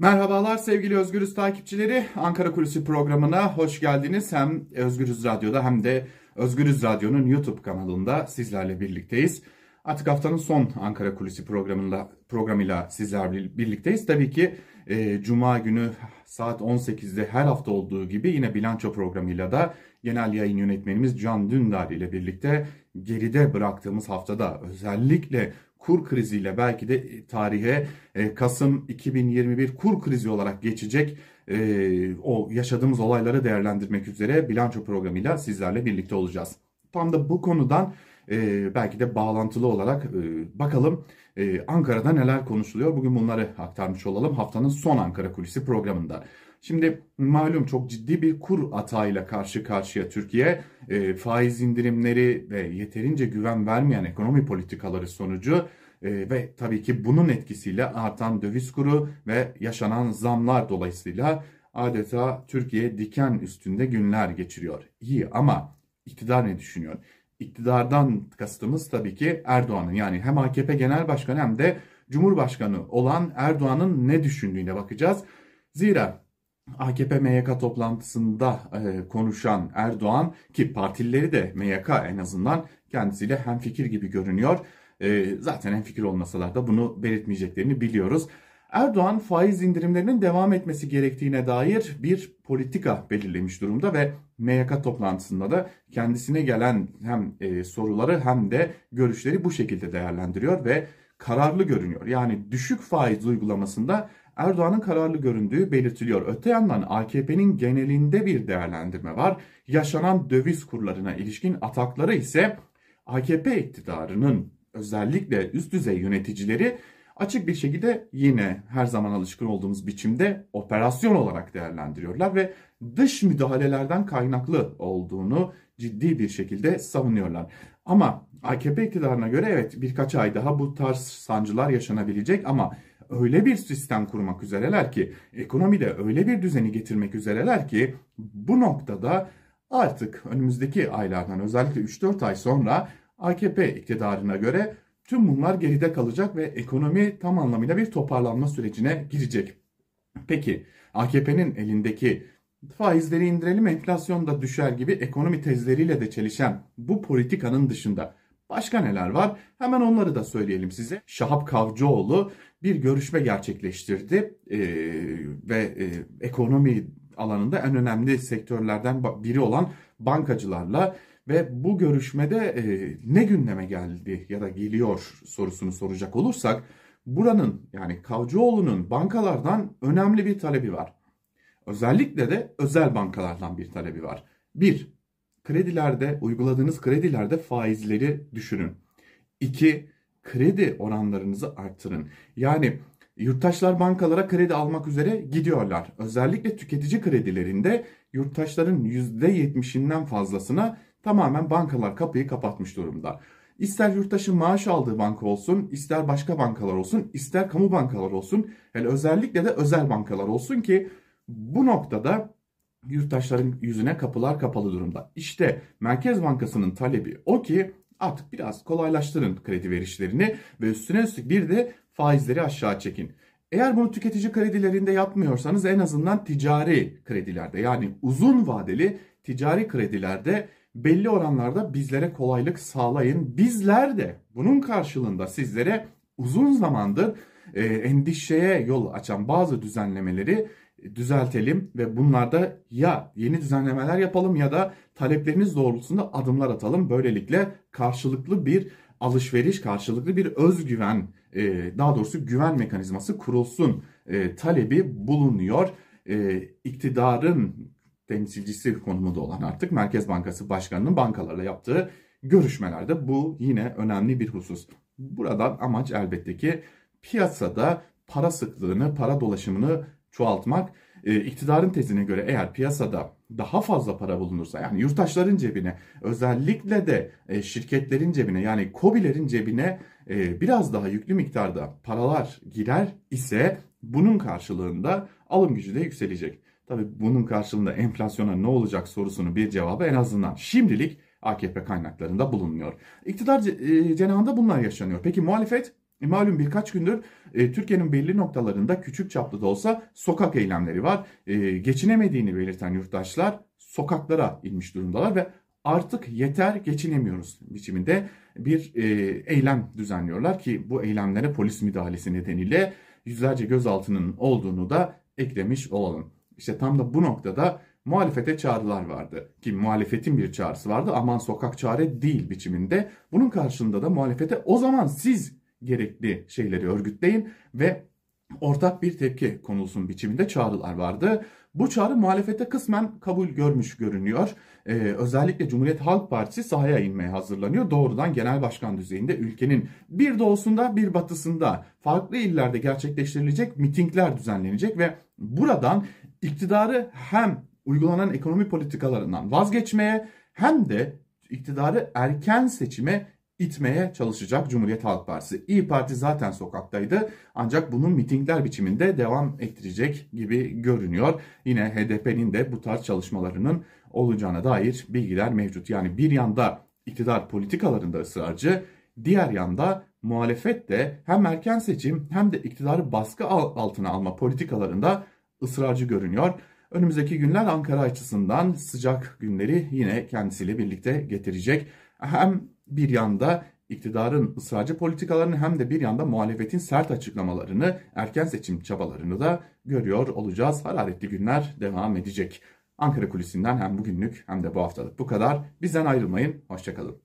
Merhabalar sevgili Özgürüz takipçileri. Ankara Kulisi programına hoş geldiniz. Hem Özgürüz Radyo'da hem de Özgürüz Radyo'nun YouTube kanalında sizlerle birlikteyiz. Artık haftanın son Ankara Kulisi programında programıyla sizlerle birlikteyiz. Tabii ki e, Cuma günü saat 18'de her hafta olduğu gibi yine bilanço programıyla da genel yayın yönetmenimiz Can Dündar ile birlikte geride bıraktığımız haftada özellikle kur kriziyle belki de tarihe e, Kasım 2021 kur krizi olarak geçecek e, o yaşadığımız olayları değerlendirmek üzere bilanço programıyla sizlerle birlikte olacağız. Tam da bu konudan e, belki de bağlantılı olarak bakalım Ankara'da neler konuşuluyor. Bugün bunları aktarmış olalım haftanın son Ankara Kulisi programında. Şimdi malum çok ciddi bir kur atağıyla karşı karşıya Türkiye. E, faiz indirimleri ve yeterince güven vermeyen ekonomi politikaları sonucu e, ve tabii ki bunun etkisiyle artan döviz kuru ve yaşanan zamlar dolayısıyla adeta Türkiye diken üstünde günler geçiriyor. İyi ama iktidar ne düşünüyor? İktidardan kastımız tabii ki Erdoğan'ın yani hem AKP Genel Başkanı hem de Cumhurbaşkanı olan Erdoğan'ın ne düşündüğüne bakacağız. Zira AKP MYK toplantısında e, konuşan Erdoğan ki partileri de MYK en azından kendisiyle hemfikir gibi görünüyor. E, zaten hemfikir olmasalar da bunu belirtmeyeceklerini biliyoruz. Erdoğan faiz indirimlerinin devam etmesi gerektiğine dair bir politika belirlemiş durumda ve MYK toplantısında da kendisine gelen hem e, soruları hem de görüşleri bu şekilde değerlendiriyor ve kararlı görünüyor. Yani düşük faiz uygulamasında Erdoğan'ın kararlı göründüğü belirtiliyor. Öte yandan AKP'nin genelinde bir değerlendirme var. Yaşanan döviz kurlarına ilişkin atakları ise AKP iktidarının özellikle üst düzey yöneticileri açık bir şekilde yine her zaman alışkın olduğumuz biçimde operasyon olarak değerlendiriyorlar ve dış müdahalelerden kaynaklı olduğunu ciddi bir şekilde savunuyorlar. Ama AKP iktidarına göre evet birkaç ay daha bu tarz sancılar yaşanabilecek ama öyle bir sistem kurmak üzereler ki ekonomide öyle bir düzeni getirmek üzereler ki bu noktada artık önümüzdeki aylardan özellikle 3-4 ay sonra AKP iktidarına göre tüm bunlar geride kalacak ve ekonomi tam anlamıyla bir toparlanma sürecine girecek. Peki AKP'nin elindeki faizleri indirelim enflasyon da düşer gibi ekonomi tezleriyle de çelişen bu politikanın dışında başka neler var? Hemen onları da söyleyelim size. Şahap Kavcıoğlu bir görüşme gerçekleştirdi ee, ve e, ekonomi alanında en önemli sektörlerden biri olan bankacılarla ve bu görüşmede e, ne gündeme geldi ya da geliyor sorusunu soracak olursak buranın yani Kavcıoğlu'nun bankalardan önemli bir talebi var. Özellikle de özel bankalardan bir talebi var. Bir, kredilerde uyguladığınız kredilerde faizleri düşürün. İki, kredi oranlarınızı arttırın. Yani yurttaşlar bankalara kredi almak üzere gidiyorlar. Özellikle tüketici kredilerinde yurttaşların %70'inden fazlasına tamamen bankalar kapıyı kapatmış durumda. İster yurttaşın maaş aldığı banka olsun, ister başka bankalar olsun, ister kamu bankalar olsun, hele özellikle de özel bankalar olsun ki bu noktada yurttaşların yüzüne kapılar kapalı durumda. İşte Merkez Bankası'nın talebi o ki artık biraz kolaylaştırın kredi verişlerini ve üstüne üstlük bir de faizleri aşağı çekin. Eğer bunu tüketici kredilerinde yapmıyorsanız en azından ticari kredilerde yani uzun vadeli ticari kredilerde belli oranlarda bizlere kolaylık sağlayın. Bizler de bunun karşılığında sizlere uzun zamandır e, endişeye yol açan bazı düzenlemeleri düzeltelim ve bunlarda ya yeni düzenlemeler yapalım ya da talepleriniz doğrultusunda adımlar atalım. Böylelikle karşılıklı bir alışveriş, karşılıklı bir özgüven, e, daha doğrusu güven mekanizması kurulsun e, talebi bulunuyor. E, iktidarın temsilcisi konumunda olan artık Merkez Bankası Başkanı'nın bankalarla yaptığı görüşmelerde bu yine önemli bir husus. Buradan amaç elbette ki piyasada para sıklığını, para dolaşımını çoğaltmak. E, iktidarın tezine göre eğer piyasada daha fazla para bulunursa yani yurttaşların cebine özellikle de e, şirketlerin cebine yani kobilerin cebine e, biraz daha yüklü miktarda paralar girer ise bunun karşılığında alım gücü de yükselecek. Tabi bunun karşılığında enflasyona ne olacak sorusunun bir cevabı en azından şimdilik AKP kaynaklarında bulunmuyor. İktidar e, cenahında bunlar yaşanıyor. Peki muhalefet E, malum birkaç gündür e, Türkiye'nin belli noktalarında küçük çaplı da olsa sokak eylemleri var. E, geçinemediğini belirten yurttaşlar sokaklara inmiş durumdalar ve artık yeter geçinemiyoruz biçiminde bir e, eylem düzenliyorlar ki bu eylemlere polis müdahalesi nedeniyle yüzlerce gözaltının olduğunu da eklemiş olalım. İşte tam da bu noktada muhalefete çağrılar vardı. Ki muhalefetin bir çağrısı vardı aman sokak çare değil biçiminde. Bunun karşılığında da muhalefete o zaman siz gerekli şeyleri örgütleyin ve ortak bir tepki konulsun biçiminde çağrılar vardı. Bu çağrı muhalefete kısmen kabul görmüş görünüyor. Ee, özellikle Cumhuriyet Halk Partisi sahaya inmeye hazırlanıyor. Doğrudan genel başkan düzeyinde ülkenin bir doğusunda bir batısında farklı illerde gerçekleştirilecek mitingler düzenlenecek ve buradan iktidarı hem uygulanan ekonomi politikalarından vazgeçmeye hem de iktidarı erken seçime itmeye çalışacak Cumhuriyet Halk Partisi. İyi Parti zaten sokaktaydı ancak bunun mitingler biçiminde devam ettirecek gibi görünüyor. Yine HDP'nin de bu tarz çalışmalarının olacağına dair bilgiler mevcut. Yani bir yanda iktidar politikalarında ısrarcı, diğer yanda muhalefet de hem erken seçim hem de iktidarı baskı altına alma politikalarında ısrarcı görünüyor. Önümüzdeki günler Ankara açısından sıcak günleri yine kendisiyle birlikte getirecek. Hem bir yanda iktidarın ısrarcı politikalarını hem de bir yanda muhalefetin sert açıklamalarını, erken seçim çabalarını da görüyor olacağız. Hararetli günler devam edecek. Ankara Kulisi'nden hem bugünlük hem de bu haftalık bu kadar. Bizden ayrılmayın. Hoşçakalın.